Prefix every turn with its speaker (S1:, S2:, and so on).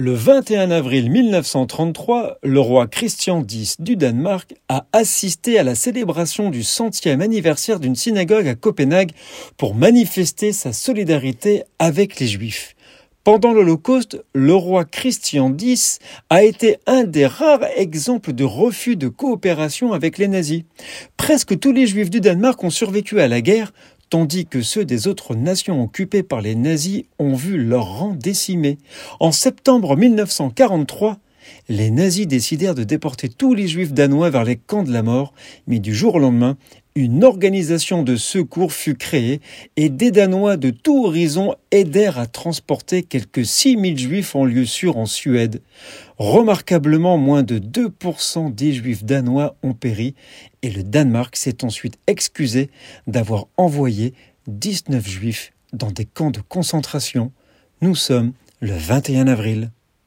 S1: Le 21 avril 1933, le roi Christian X du Danemark a assisté à la célébration du centième anniversaire d'une synagogue à Copenhague pour manifester sa solidarité avec les Juifs. Pendant l'Holocauste, le roi Christian X a été un des rares exemples de refus de coopération avec les nazis. Presque tous les Juifs du Danemark ont survécu à la guerre, tandis que ceux des autres nations occupées par les nazis ont vu leur rang décimé. En septembre 1943, les nazis décidèrent de déporter tous les juifs danois vers les camps de la mort, mais du jour au lendemain, une organisation de secours fut créée et des Danois de tout horizon aidèrent à transporter quelques 6000 juifs en lieu sûr en Suède. Remarquablement, moins de 2% des juifs danois ont péri et le Danemark s'est ensuite excusé d'avoir envoyé 19 juifs dans des camps de concentration. Nous sommes le 21 avril.